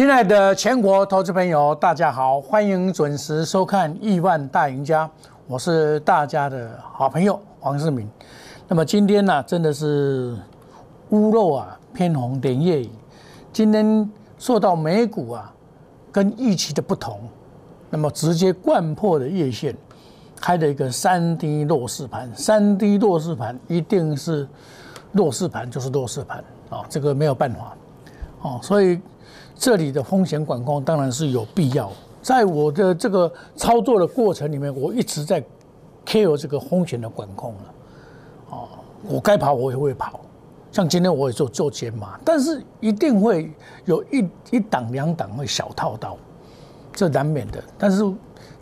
亲爱的全国投资朋友，大家好，欢迎准时收看《亿万大赢家》，我是大家的好朋友黄世明。那么今天呢，真的是屋漏啊偏逢连夜雨。今天受到美股啊跟预期的不同，那么直接贯破的月线，开了一个三低弱势盘。三低弱势盘一定是弱势盘，就是弱势盘啊，这个没有办法哦，所以。这里的风险管控当然是有必要。在我的这个操作的过程里面，我一直在 care 这个风险的管控了。哦，我该跑我也会跑，像今天我也做做减码，但是一定会有一一档两档会小套到，这难免的。但是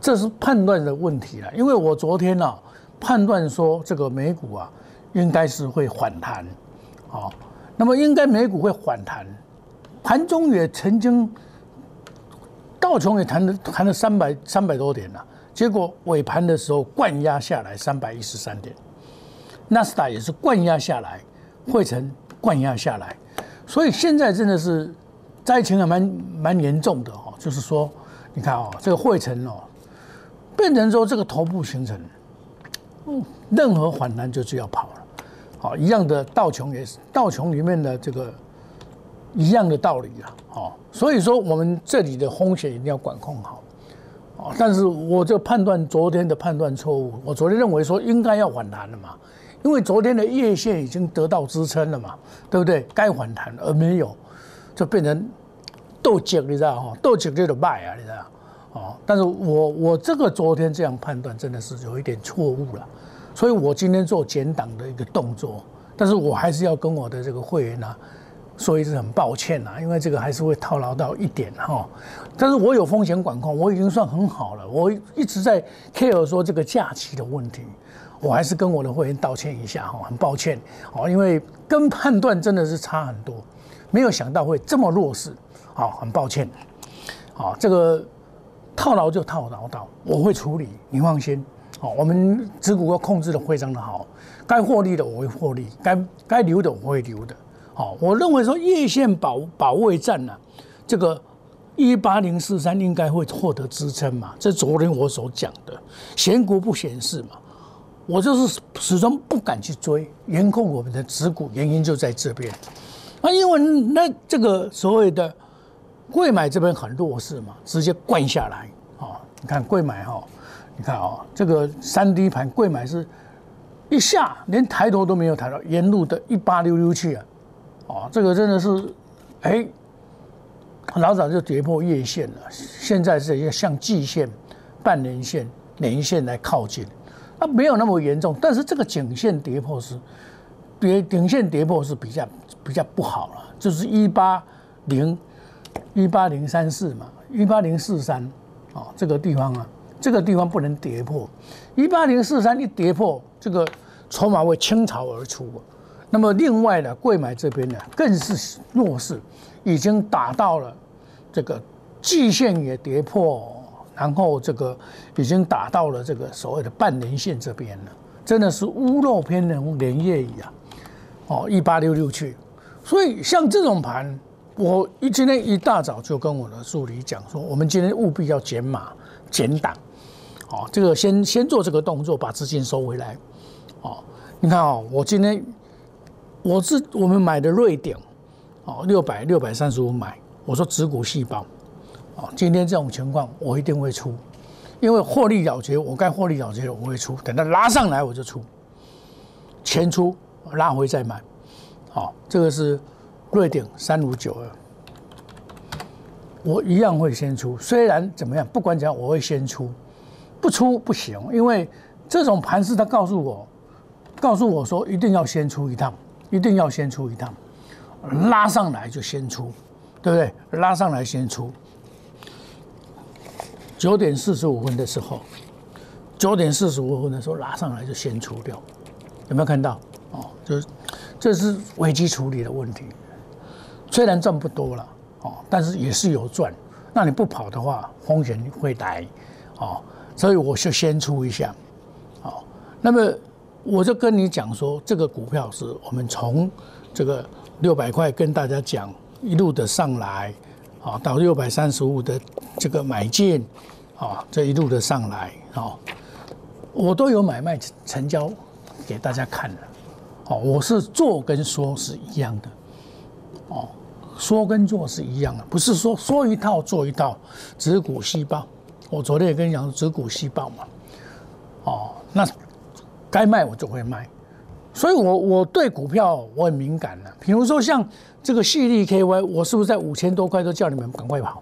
这是判断的问题了，因为我昨天呢判断说这个美股啊应该是会反弹，哦，那么应该美股会反弹。盘中也曾经，道琼也谈了谈了三百三百多点了，结果尾盘的时候灌压下来三百一十三点，纳斯达也是灌压下来，汇成灌压下来，所以现在真的是灾情还蛮蛮严重的哦，就是说，你看哦，这个汇成哦，变成说这个头部形成，嗯，任何反弹就是要跑了，好，一样的道琼也是道琼里面的这个。一样的道理啊，哦，所以说我们这里的风险一定要管控好，哦，但是我这判断昨天的判断错误，我昨天认为说应该要反弹了嘛，因为昨天的月线已经得到支撑了嘛，对不对？该反弹而没有，就变成斗脚，你知道哈？斗脚就得卖啊，你知道？哦，但是我我这个昨天这样判断真的是有一点错误了，所以我今天做减档的一个动作，但是我还是要跟我的这个会员呢。所以是很抱歉呐，因为这个还是会套牢到一点哈，但是我有风险管控，我已经算很好了。我一直在 care 说这个假期的问题，我还是跟我的会员道歉一下哈，很抱歉哦，因为跟判断真的是差很多，没有想到会这么弱势，好，很抱歉，好，这个套牢就套牢到，我会处理，你放心，好，我们持股要控制的非常的好，该获利的我会获利，该该留的我会留的。好，我认为说叶线保保卫战呢，这个一八零四三应该会获得支撑嘛？这昨天我所讲的，闲股不显示嘛，我就是始终不敢去追，严控我们的持股，原因就在这边。啊，因为那这个所谓的贵买这边很弱势嘛，直接灌下来。哦，你看贵买哈，你看啊，这个三 D 盘贵买是一下连抬头都没有抬到，沿路的一八六六去啊。哦，这个真的是，哎，老早就跌破月线了，现在是要向季线、半年线、年线来靠近，它，没有那么严重，但是这个颈线跌破是，跌顶线跌破是比较比较不好了，就是一八零一八零三四嘛，一八零四三，啊，这个地方啊，这个地方不能跌破，一八零四三一跌破，这个筹码会倾巢而出。那么另外呢，贵买这边呢更是弱势，已经打到了这个季线也跌破，然后这个已经打到了这个所谓的半年线这边了，真的是屋漏偏逢连夜雨啊！哦，一八六六去，所以像这种盘，我一今天一大早就跟我的助理讲说，我们今天务必要减码减档，哦，这个先先做这个动作，把资金收回来。哦，你看哦，我今天。我是我们买的瑞典，哦，六百六百三十五买。我说止股细胞，哦，今天这种情况我一定会出，因为获利了结，我该获利了结了我会出，等它拉上来我就出，钱出拉回再买，好，这个是瑞典三五九二，我一样会先出，虽然怎么样，不管怎样我会先出，不出不行，因为这种盘势他告诉我，告诉我说一定要先出一趟。一定要先出一趟，拉上来就先出，对不对？拉上来先出。九点四十五分的时候，九点四十五分的时候拉上来就先出掉，有没有看到？哦，就是这是危机处理的问题。虽然赚不多了，哦，但是也是有赚。那你不跑的话，风险会来，哦，所以我就先出一下，好，那么。我就跟你讲说，这个股票是我们从这个六百块跟大家讲一路的上来，啊，到六百三十五的这个买进，啊，这一路的上来，啊，我都有买卖成交给大家看的，哦，我是做跟说是一样的，哦，说跟做是一样的，不是说说一套做一套，只股细报。我昨天也跟你讲，只股细报嘛，哦，那该卖我就会卖，所以我我对股票我很敏感的，比如说像。这个细粒 KY，我是不是在五千多块都叫你们赶快跑，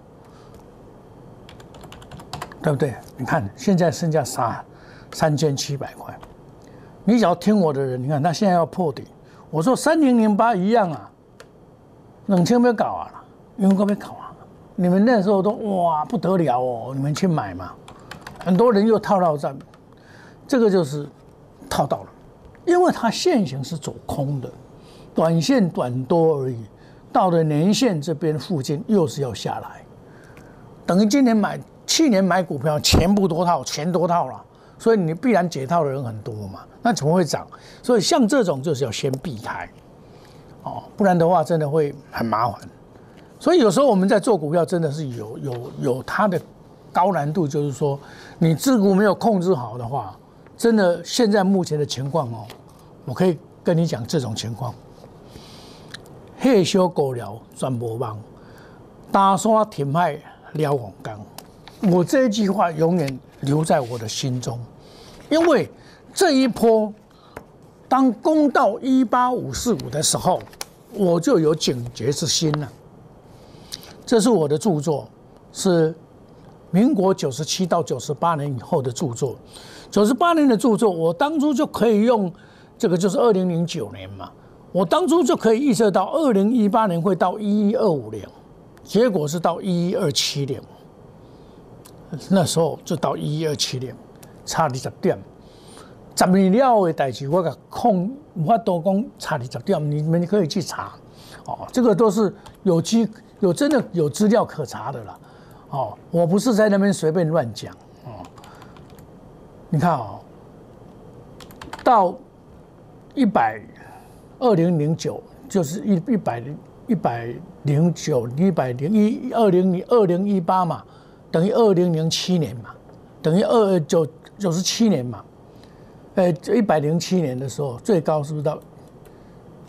对不对？你看现在剩下三三千七百块，你只要听我的人，你看他现在要破底，我说三零零八一样啊，冷清没有搞啊，因为都没搞啊，你们那时候都哇不得了哦，你们去买嘛，很多人又套到这，这个就是套到了，因为它现行是走空的，短线短多而已。到了年线这边附近又是要下来，等于今年买去年买股票钱不多套，钱多套了，所以你必然解套的人很多嘛，那怎么会涨？所以像这种就是要先避开，哦，不然的话真的会很麻烦。所以有时候我们在做股票真的是有有有它的高难度，就是说你自股没有控制好的话，真的现在目前的情况哦，我可以跟你讲这种情况。退休过了转无望，大山填海了黄冈。我这一句话永远留在我的心中，因为这一波当攻到一八五四五的时候，我就有警觉之心了。这是我的著作，是民国九十七到九十八年以后的著作。九十八年的著作，我当初就可以用这个，就是二零零九年嘛。我当初就可以预测到二零一八年会到一一二五零，结果是到一一二七零，那时候就到一一二七零，差二十点。十年了的代志，我个控无法多讲差二十点，你们可以去查。哦，这个都是有机有真的有资料可查的了。哦，我不是在那边随便乱讲。你看哦，到一百。二零零九就是一一百一百零九一百零一二零零二零一八嘛，等于二零零七年嘛，等于二九九十七年嘛，呃，一百零七年的时候最高是不是到？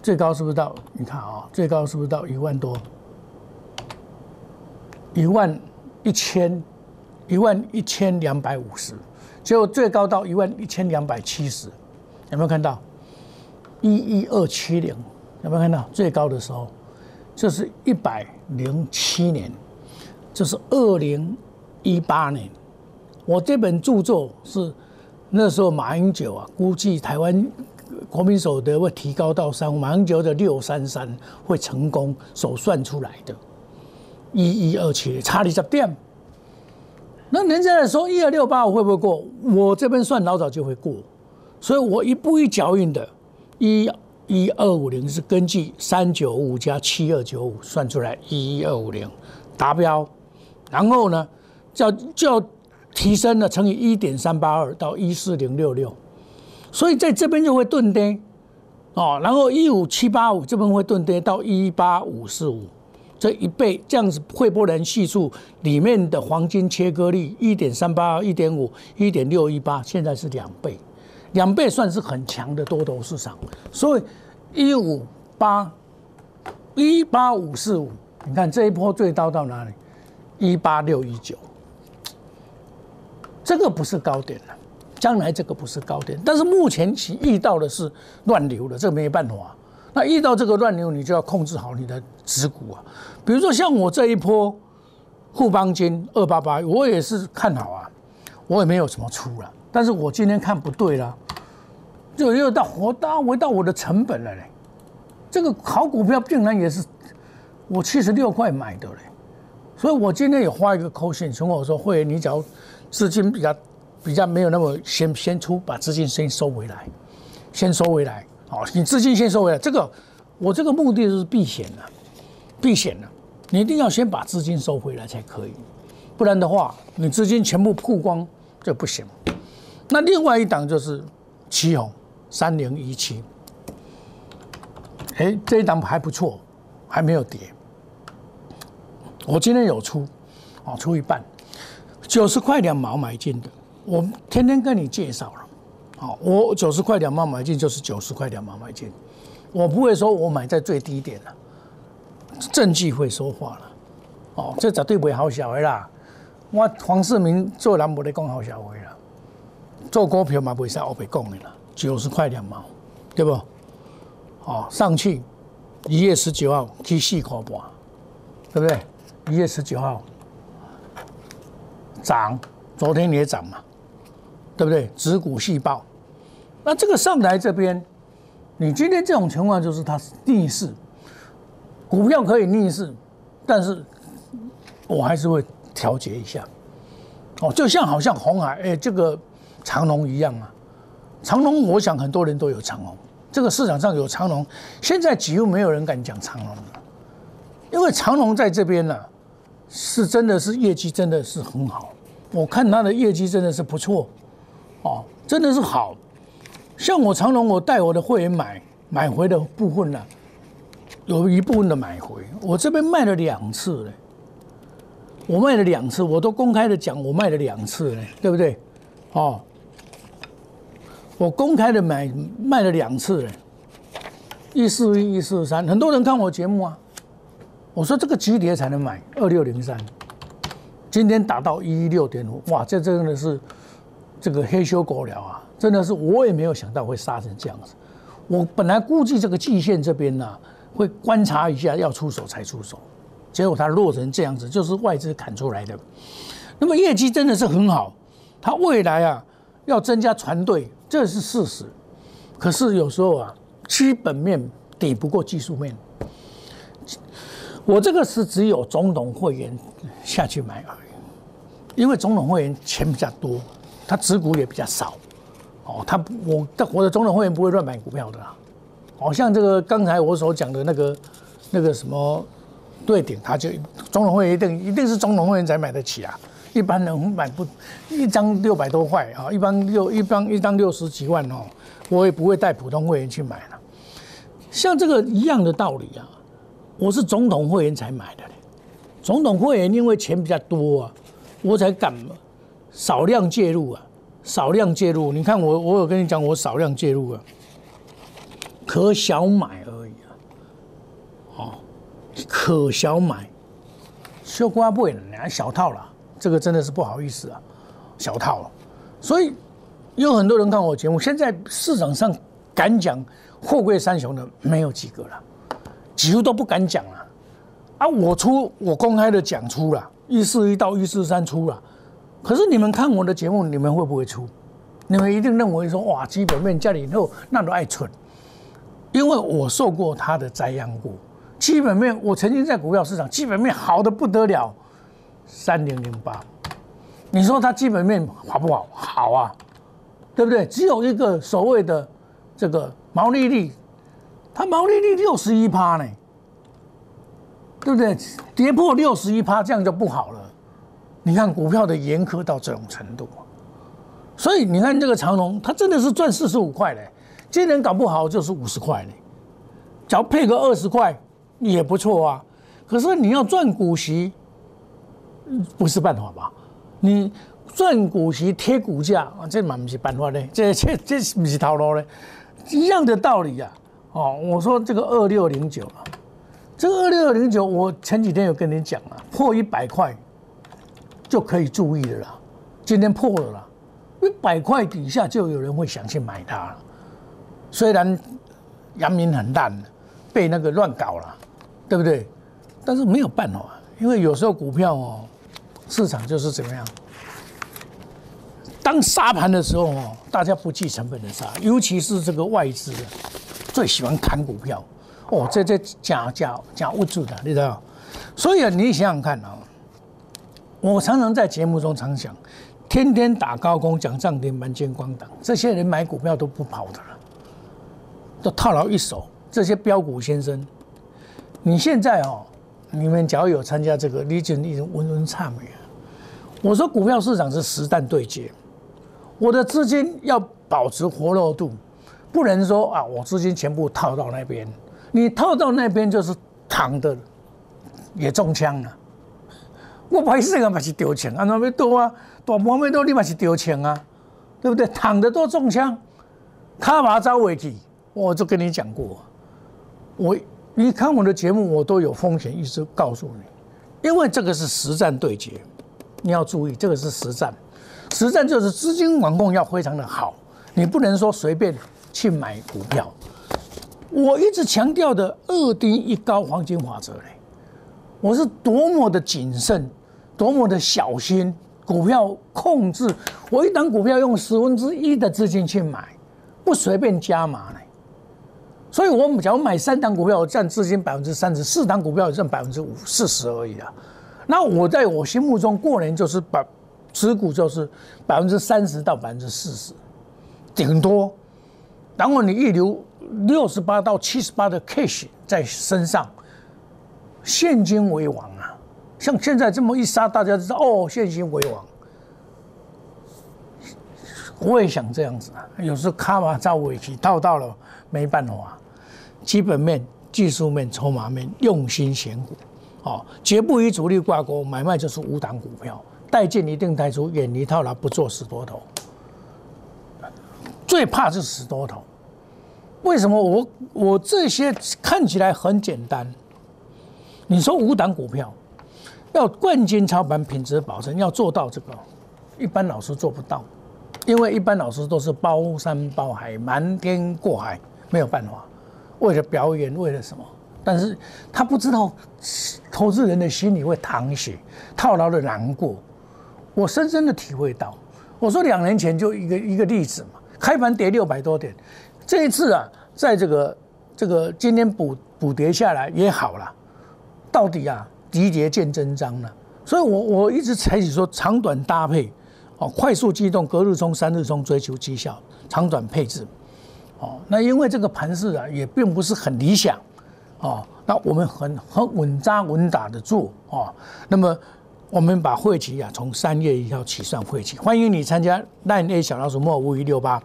最高是不是到？你看啊，最高是不是到一万多？一万一千一万一千两百五十，结果最高到一万一千两百七十，有没有看到？一一二七零，有没有看到最高的时候？这是一百零七年，这是二零一八年。我这本著作是那时候马英九啊，估计台湾国民所得会提高到三，马英九的六三三会成功手算出来的。一一二七差二十点，那人家在说一二六八五会不会过？我这边算老早就会过，所以我一步一脚印的。一一二五零是根据三九五加七二九五算出来一一二五零达标，然后呢，叫叫提升了乘以一点三八二到一四零六六，所以在这边就会钝跌哦，然后一五七八五这边会钝跌到一八五四五，这一倍这样子会波能系数里面的黄金切割率一点三八二一点五一点六一八，现在是两倍。两倍算是很强的多头市场，所以一五八一八五四五，你看这一波最高到哪里？一八六一九，这个不是高点了，将来这个不是高点，但是目前其遇到的是乱流的，这没办法。那遇到这个乱流，你就要控制好你的持股啊。比如说像我这一波富邦金二八八，我也是看好啊，我也没有什么出了。但是我今天看不对了，就又到活到回到我的成本了嘞。这个好股票竟然也是我七十六块买的嘞，所以我今天也发一个扣信，从我说会员，你只要资金比较比较没有那么先先出，把资金先收回来，先收回来，好，你资金先收回来。这个我这个目的是避险的，避险的，你一定要先把资金收回来才可以，不然的话，你资金全部曝光就不行。那另外一档就是七红三零一七，哎，这一档还不错，还没有跌。我今天有出，哦，出一半，九十块两毛买进的，我天天跟你介绍了，好，我九十块两毛买进就是九十块两毛买进，我不会说我买在最低点了，证据会说话了，哦，这绝对不会好小的啦，我黄世明做人不得讲好小的啦，做股票嘛不会使我白讲的啦，九十块两毛，对不？哦，上去一月十九号去四块半，对不对？一月十九号涨，昨天也涨嘛，对不对？子股细胞，那这个上来这边，你今天这种情况就是它逆势，股票可以逆势，但是我还是会调节一下。哦，就像好像红海哎，这个长龙一样啊，长龙我想很多人都有长龙。这个市场上有长隆，现在几乎没有人敢讲长隆了，因为长隆在这边呢，是真的是业绩真的是很好，我看它的业绩真的是不错，哦，真的是好，像我长隆，我带我的会员买买回的部分呢，有一部分的买回，我这边卖了两次嘞，我卖了两次，我都公开的讲，我卖了两次嘞，对不对？哦。我公开的买卖了两次了，一四一、一四三，很多人看我节目啊。我说这个级别才能买二六零三，今天打到一一六点五，哇，这真的是这个黑修狗了啊！真的是我也没有想到会杀成这样子。我本来估计这个季线这边呢会观察一下要出手才出手，结果它落成这样子，就是外资砍出来的。那么业绩真的是很好，它未来啊要增加船队。这是事实，可是有时候啊，基本面抵不过技术面。我这个是只有总统会员下去买而已，因为总统会员钱比较多，他持股也比较少。哦，他我我的总统会员不会乱买股票的啦。哦，像这个刚才我所讲的那个那个什么对顶，他就总统会员一定一定是总统会员才买得起啊。一般人买不一张六百多块啊，一般六一般一张六十几万哦，我也不会带普通会员去买了。像这个一样的道理啊，我是总统会员才买的嘞。总统会员因为钱比较多啊，我才敢少量介入啊，少量介入。你看我我有跟你讲，我少量介入啊，可小买而已啊，哦，可小买，小瓜不会了，小套了。这个真的是不好意思啊，小套了，所以有很多人看我节目。现在市场上敢讲货柜三雄的没有几个了，几乎都不敢讲了。啊，我出我公开的讲出了，一四一到一四三出了。可是你们看我的节目，你们会不会出？你们一定认为说哇，基本面家里以后那都爱蠢，因为我受过他的栽殃过。基本面我曾经在股票市场，基本面好的不得了。三零零八，你说它基本面好不好？好啊，对不对？只有一个所谓的这个毛利率，它毛利率六十一趴呢，对不对？跌破六十一趴，这样就不好了。你看股票的严苛到这种程度，所以你看这个长隆，它真的是赚四十五块嘞，今年搞不好就是五十块嘞，只要配个二十块也不错啊。可是你要赚股息。不是办法吧？你赚股息贴股价啊，这嘛不是办法嘞，这这这是不是套路嘞，一样的道理呀。哦，我说这个二六零九啊，这个二六零九，我前几天有跟你讲了，破一百块就可以注意的啦。今天破了啦，一百块底下就有人会想去买它。虽然阳明很烂，被那个乱搞了，对不对？但是没有办法，因为有时候股票哦。市场就是怎么样？当杀盘的时候哦，大家不计成本的杀，尤其是这个外资最喜欢砍股票哦，这这假假假物质的，你知道？所以，你想想看啊，我常常在节目中常讲，天天打高空讲涨停板、见光挡，这些人买股票都不跑的了，都套牢一手。这些标股先生，你现在哦。你们只要有参加这个，你就你闻闻差没啊？我说股票市场是实弹对接，我的资金要保持活络度，不能说啊，我资金全部套到那边，你套到那边就是躺的，也中枪了，我不好意思啊，嘛是丢钱，安怎要多啊？大半要多，你嘛是丢钱啊，对不对？躺着都中枪，卡马招危机，我就跟你讲过，我你看我的节目，我都有风险意识告诉你，因为这个是实战对决，你要注意，这个是实战，实战就是资金管控要非常的好，你不能说随便去买股票。我一直强调的二低一高黄金法则嘞，我是多么的谨慎，多么的小心，股票控制，我一档股票用十分之一的资金去买，不随便加码呢。所以，我们假如买三档股票，我占资金百分之三十四档股票占百分之五四十而已啊。那我在我心目中过年就是把持股就是百分之三十到百分之四十，顶多。然后你预留。六十八到七十八的 cash 在身上，现金为王！像现在这么一杀，大家知道哦，现金为王。我也想这样子啊，有时候卡马造尾期套到了，没办法。基本面、技术面、筹码面，用心选股，哦，绝不与主力挂钩，买卖就是无档股票，带进一定带出，远离套牢，不做死多头。最怕是死多头。为什么我我这些看起来很简单？你说五档股票要冠军操盘、品质保证，要做到这个，一般老师做不到，因为一般老师都是包山包海、瞒天过海，没有办法。为了表演，为了什么？但是他不知道投资人的心里会淌血、套牢的难过。我深深的体会到。我说两年前就一个一个例子嘛，开盘跌六百多点。这一次啊，在这个这个今天补补跌下来也好了，到底啊，集结见真章了。所以我我一直采取说长短搭配，哦，快速机动，隔日冲、三日冲，追求绩效，长短配置。哦，那因为这个盘势啊，也并不是很理想，哦，那我们很很稳扎稳打的做，哦，那么我们把会期啊，从三月一号起算会期，欢迎你参加 Line A 小老鼠莫五一六八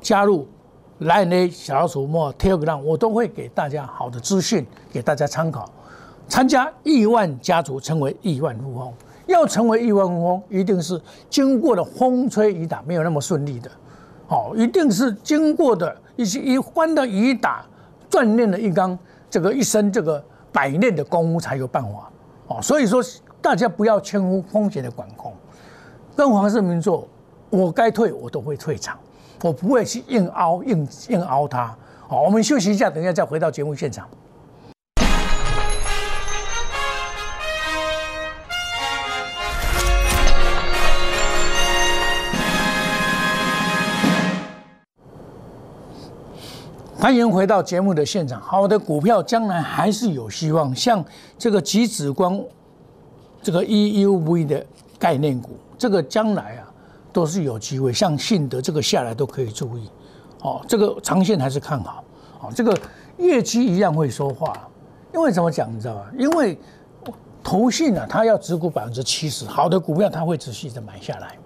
加入。Line A，小老鼠莫 Telegram，我都会给大家好的资讯，给大家参考。参加亿万家族，成为亿万富翁，要成为亿万富翁，一定是经过了风吹雨打，没有那么顺利的。好，一定是经过的一些一关的雨打，锻炼了一缸这个一生这个百炼的功夫才有办法。哦，所以说大家不要轻忽风险的管控。跟黄世明做，我该退我都会退场。我不会去硬凹硬硬凹他。好，我们休息一下，等一下再回到节目现场。欢迎回到节目的现场。好的股票将来还是有希望，像这个极紫光，这个 EUV 的概念股，这个将来啊。都是有机会，像信德这个下来都可以注意，哦，这个长线还是看好，哦，这个业绩一样会说话，因为怎么讲你知道吧？因为投信啊，它要持股百分之七十，好的股票它会持续的买下来，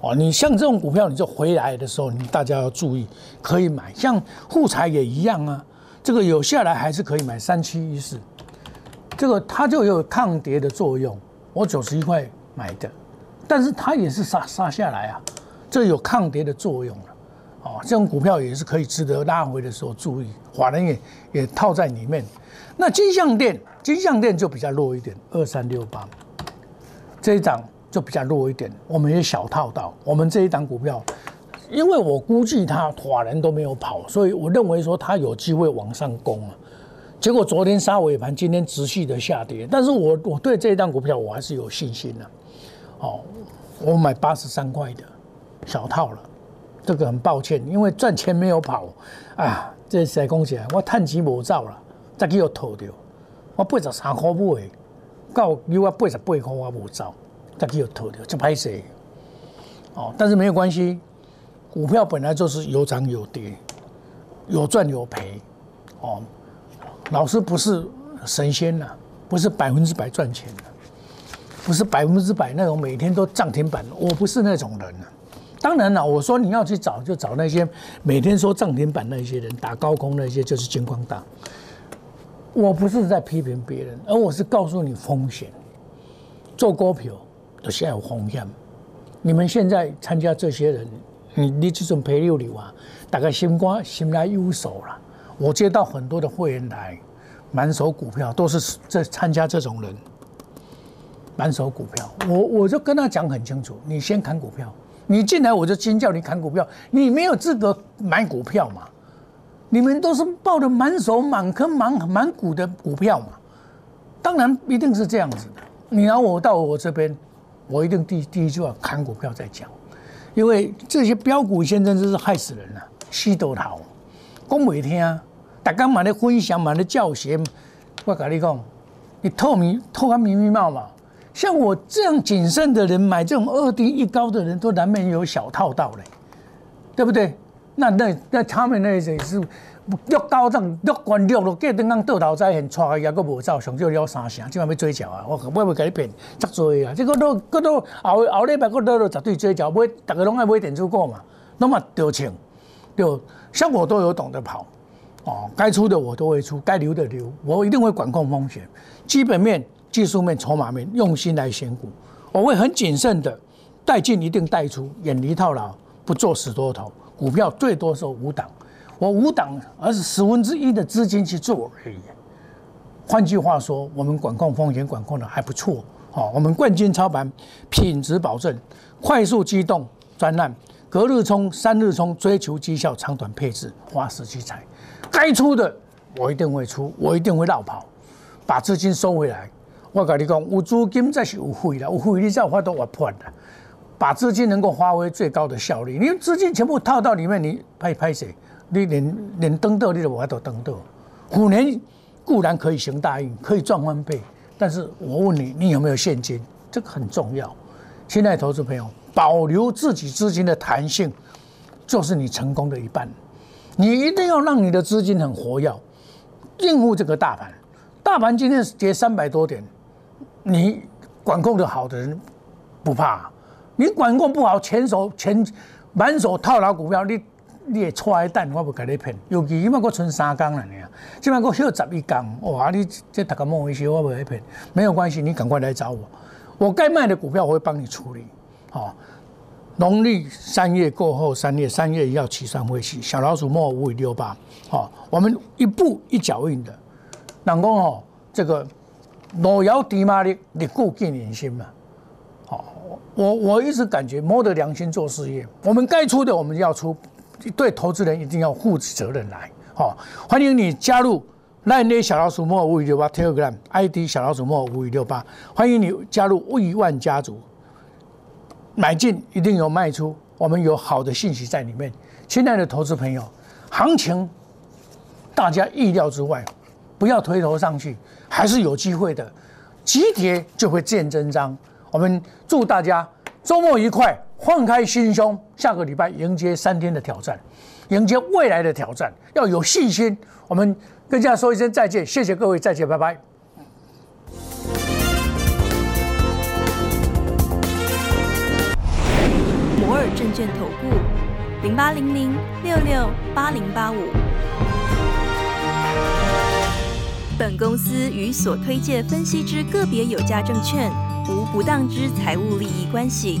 哦，你像这种股票，你就回来的时候，你大家要注意，可以买，像护材也一样啊，这个有下来还是可以买，三七一四，这个它就有抗跌的作用，我九十一块买的。但是它也是杀杀下来啊，这有抗跌的作用了，哦，这种股票也是可以值得拉回的时候注意，法人也也套在里面。那金相店，金相店就比较弱一点，二三六八，这一档就比较弱一点，我们也小套到。我们这一档股票，因为我估计它法人都没有跑，所以我认为说它有机会往上攻啊。结果昨天杀尾盘，今天持续的下跌，但是我我对这一档股票我还是有信心的。哦，我买八十三块的小套了，这个很抱歉，因为赚钱没有跑啊。这谁讲起来，我趁钱无走了，再给我套掉。我八十三块买，到有我八十八块我无走，再给我投掉，这拍谁。哦，但是没有关系，股票本来就是有涨有跌，有赚有赔。哦，老师不是神仙呐，不是百分之百赚钱的。不是百分之百那种每天都涨停板，我不是那种人啊。当然了，我说你要去找，就找那些每天说涨停板那些人，打高空那些就是金光大。我不是在批评别人，而我是告诉你风险。做股票都现有风险。你们现在参加这些人，你你这种陪六六啊，大概心肝心来忧手了。我接到很多的会员来，满手股票都是这参加这种人，满手股票。我我就跟他讲很清楚，你先砍股票，你进来我就先叫你砍股票，你没有资格买股票嘛。你们都是抱着满手满坑满满股的股票嘛，当然一定是这样子的。你拿我到我这边。我一定第第一句话看股票再讲，因为这些标股现在真是害死人了，吸多头，讲每听，大家买的分享买的教学，我跟你讲，你透明透个密密麻麻，像我这样谨慎的人买这种二低一高的人，都难免有小套到嘞，对不对？那那那他们那些是。六高涨，六关六咯，计等讲倒头再现，错也佫无走，上少了三成，即晚要追缴啊！我我要甲你骗，足多啊！即个都佫都后后礼拜佫倒了绝对追缴，买大家拢爱买电子股嘛，那么丢钱，就像我都有懂得跑哦，该出的我都会出，该留的留，我一定会管控风险，基本面、技术面、筹码面，用心来选股，我会很谨慎的带进一定带出，远离套牢，不做死多头，股票最多收五档。我五档，而是十分之一的资金去做而已。换句话说，我们管控风险管控的还不错。好，我们冠军操盘，品质保证，快速机动专案，隔日冲、三日冲，追求绩效，长短配置，花时去财。该出的我一定会出，我一定会绕跑，把资金收回来。我跟你讲，有资金才是有费的，有费你才有法都活破的。把资金能够发挥最高的效率，你资金全部套到里面，你拍拍谁？你连连登斗你都无法度登斗，虎年固然可以行大运，可以赚翻倍，但是我问你，你有没有现金？这个很重要。现在投资朋友，保留自己资金的弹性，就是你成功的一半。你一定要让你的资金很活跃，应付这个大盘。大盘今天跌三百多点，你管控的好的人不怕，你管控不好，前手前满手套牢股票，你。你会错一蛋，我不甲你骗。尤其今麦我存三工了呢，今麦我休十一工，哇！你这大家莫一些，我不会骗。没有关系，你赶快来找我，我该卖的股票我会帮你处理。好，农历三月过后，三月三月要起算会起，小老鼠莫五五六八。好，我们一步一脚印的，人讲哦，这个路遥知马力，日久见人心嘛。好，我我一直感觉摸着良心做事业，我们该出的我们要出。对投资人一定要负起责任来，好，欢迎你加入赖内小老鼠莫五五六八 Telegram ID 小老鼠莫五五六八，欢迎你加入亿万家族，买进一定有卖出，我们有好的信息在里面。亲爱的投资朋友，行情大家意料之外，不要推头上去，还是有机会的，急跌就会见真章。我们祝大家周末愉快。放开心胸，下个礼拜迎接三天的挑战，迎接未来的挑战，要有信心。我们跟大家说一声再见，谢谢各位，再见，拜拜。摩尔证券投顾零八零零六六八零八五。本公司与所推介分析之个别有价证券无不当之财务利益关系。